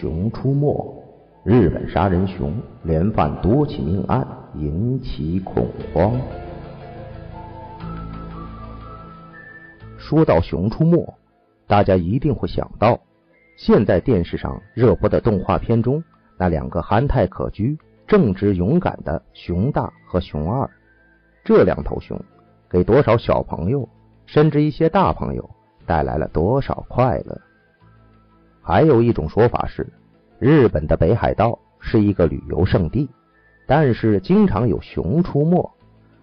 熊出没，日本杀人熊连犯多起命案，引起恐慌。说到《熊出没》，大家一定会想到，现在电视上热播的动画片中那两个憨态可掬、正直勇敢的熊大和熊二。这两头熊给多少小朋友，甚至一些大朋友带来了多少快乐？还有一种说法是，日本的北海道是一个旅游胜地，但是经常有熊出没。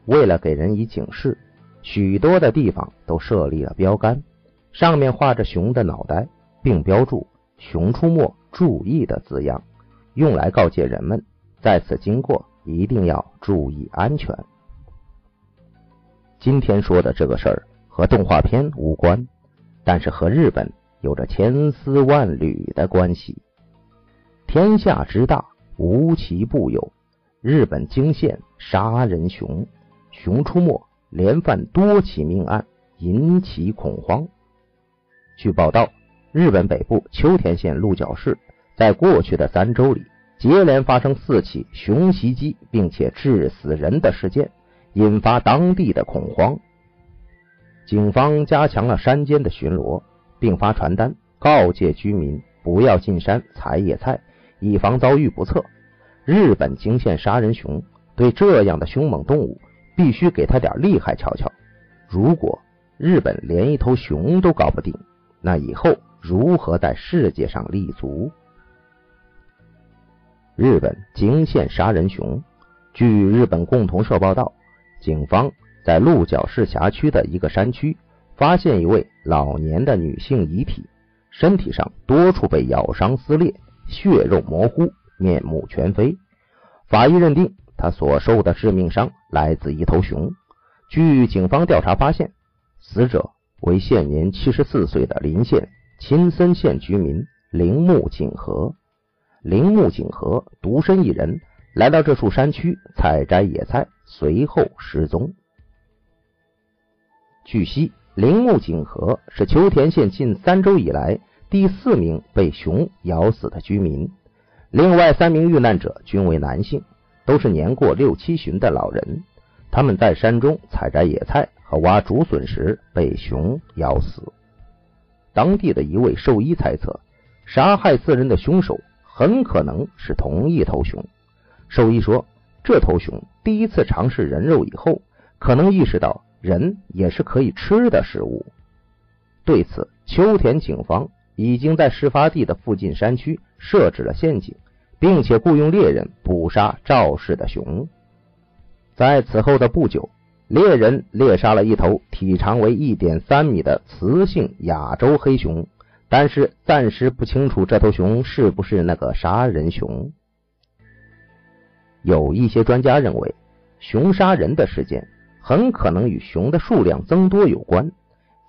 为了给人以警示，许多的地方都设立了标杆，上面画着熊的脑袋，并标注“熊出没，注意”的字样，用来告诫人们在此经过一定要注意安全。今天说的这个事儿和动画片无关，但是和日本。有着千丝万缕的关系。天下之大，无奇不有。日本惊现杀人熊，熊出没，连犯多起命案，引起恐慌。据报道，日本北部秋田县鹿角市在过去的三周里，接连发生四起熊袭击并且致死人的事件，引发当地的恐慌。警方加强了山间的巡逻。并发传单告诫居民不要进山采野菜，以防遭遇不测。日本惊现杀人熊，对这样的凶猛动物，必须给他点厉害瞧瞧。如果日本连一头熊都搞不定，那以后如何在世界上立足？日本惊现杀人熊。据日本共同社报道，警方在鹿角市辖区的一个山区。发现一位老年的女性遗体，身体上多处被咬伤撕裂，血肉模糊，面目全非。法医认定她所受的致命伤来自一头熊。据警方调查发现，死者为现年七十四岁的林县青森县居民铃木景和。铃木景和独身一人来到这处山区采摘野菜，随后失踪。据悉。铃木景和是秋田县近三周以来第四名被熊咬死的居民，另外三名遇难者均为男性，都是年过六七旬的老人。他们在山中采摘野菜和挖竹笋时被熊咬死。当地的一位兽医猜测，杀害四人的凶手很可能是同一头熊。兽医说，这头熊第一次尝试人肉以后，可能意识到。人也是可以吃的食物。对此，秋田警方已经在事发地的附近山区设置了陷阱，并且雇佣猎人捕杀肇事的熊。在此后的不久，猎人猎杀了一头体长为一点三米的雌性亚洲黑熊，但是暂时不清楚这头熊是不是那个杀人熊。有一些专家认为，熊杀人的事件。很可能与熊的数量增多有关。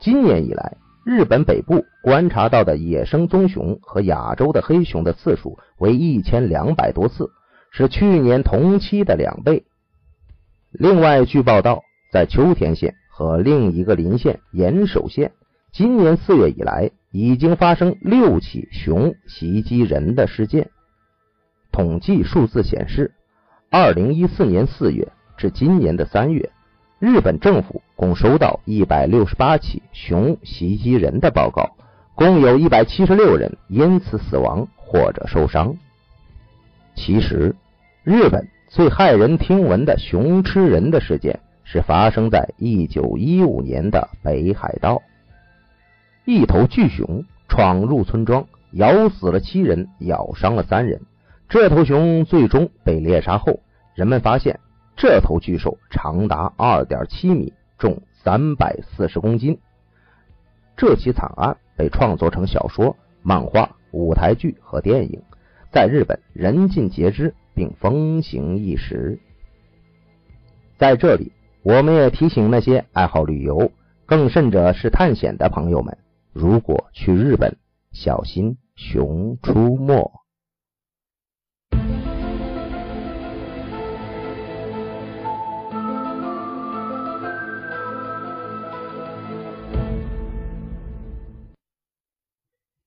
今年以来，日本北部观察到的野生棕熊和亚洲的黑熊的次数为一千两百多次，是去年同期的两倍。另外，据报道，在秋田县和另一个邻县岩手县，今年四月以来已经发生六起熊袭击人的事件。统计数字显示，二零一四年四月至今年的三月。日本政府共收到一百六十八起熊袭击人的报告，共有一百七十六人因此死亡或者受伤。其实，日本最骇人听闻的熊吃人的事件是发生在一九一五年的北海道，一头巨熊闯入村庄，咬死了七人，咬伤了三人。这头熊最终被猎杀后，人们发现。这头巨兽长达二点七米，重三百四十公斤。这起惨案被创作成小说、漫画、舞台剧和电影，在日本人尽皆知，并风行一时。在这里，我们也提醒那些爱好旅游，更甚者是探险的朋友们：如果去日本，小心熊出没。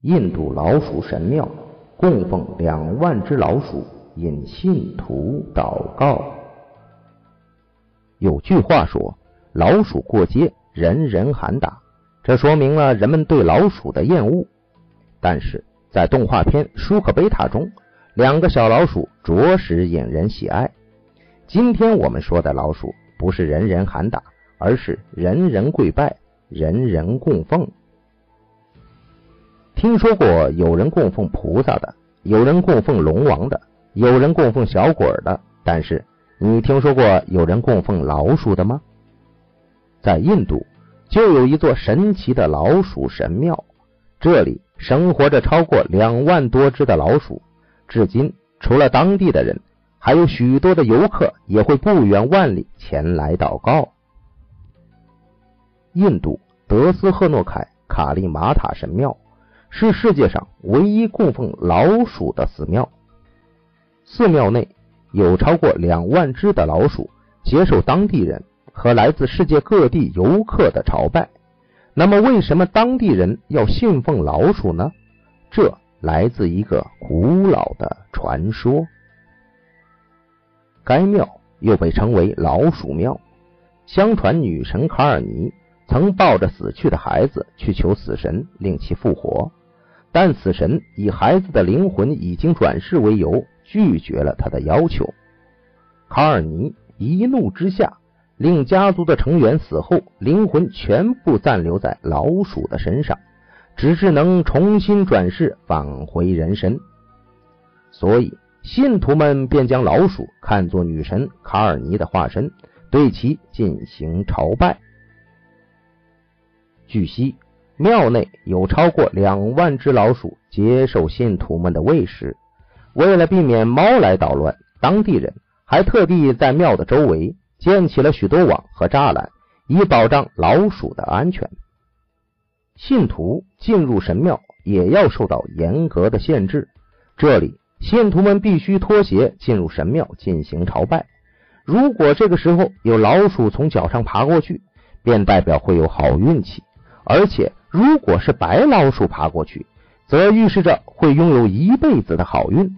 印度老鼠神庙供奉两万只老鼠，引信徒祷告。有句话说：“老鼠过街，人人喊打。”这说明了人们对老鼠的厌恶。但是在动画片《舒克贝塔》中，两个小老鼠着实引人喜爱。今天我们说的老鼠，不是人人喊打，而是人人跪拜、人人供奉。听说过有人供奉菩萨的，有人供奉龙王的，有人供奉小鬼的，但是你听说过有人供奉老鼠的吗？在印度。就有一座神奇的老鼠神庙，这里生活着超过两万多只的老鼠。至今，除了当地的人，还有许多的游客也会不远万里前来祷告。印度德斯赫诺凯卡利玛塔神庙是世界上唯一供奉老鼠的寺庙，寺庙内有超过两万只的老鼠，接受当地人。和来自世界各地游客的朝拜，那么为什么当地人要信奉老鼠呢？这来自一个古老的传说。该庙又被称为老鼠庙。相传女神卡尔尼曾抱着死去的孩子去求死神令其复活，但死神以孩子的灵魂已经转世为由，拒绝了他的要求。卡尔尼一怒之下。令家族的成员死后，灵魂全部暂留在老鼠的身上，只是能重新转世返回人身。所以，信徒们便将老鼠看作女神卡尔尼的化身，对其进行朝拜。据悉，庙内有超过两万只老鼠接受信徒们的喂食。为了避免猫来捣乱，当地人还特地在庙的周围。建起了许多网和栅栏，以保障老鼠的安全。信徒进入神庙也要受到严格的限制。这里，信徒们必须脱鞋进入神庙进行朝拜。如果这个时候有老鼠从脚上爬过去，便代表会有好运气；而且，如果是白老鼠爬过去，则预示着会拥有一辈子的好运。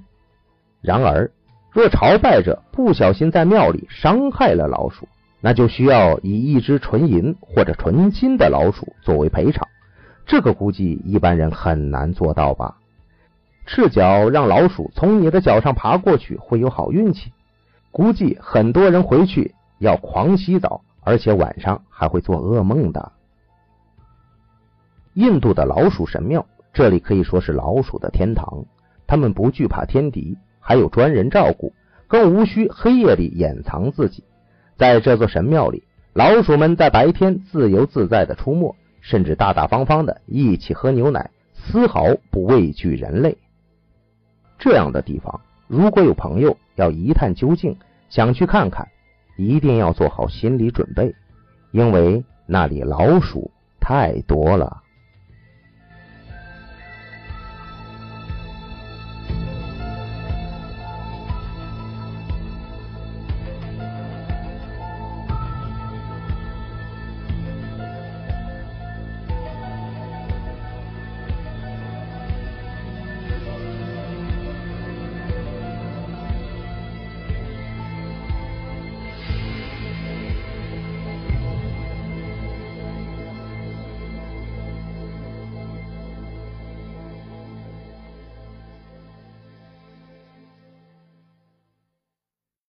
然而，若朝拜者不小心在庙里伤害了老鼠，那就需要以一只纯银或者纯金的老鼠作为赔偿。这个估计一般人很难做到吧？赤脚让老鼠从你的脚上爬过去会有好运气，估计很多人回去要狂洗澡，而且晚上还会做噩梦的。印度的老鼠神庙，这里可以说是老鼠的天堂，他们不惧怕天敌。还有专人照顾，更无需黑夜里掩藏自己。在这座神庙里，老鼠们在白天自由自在的出没，甚至大大方方的一起喝牛奶，丝毫不畏惧人类。这样的地方，如果有朋友要一探究竟，想去看看，一定要做好心理准备，因为那里老鼠太多了。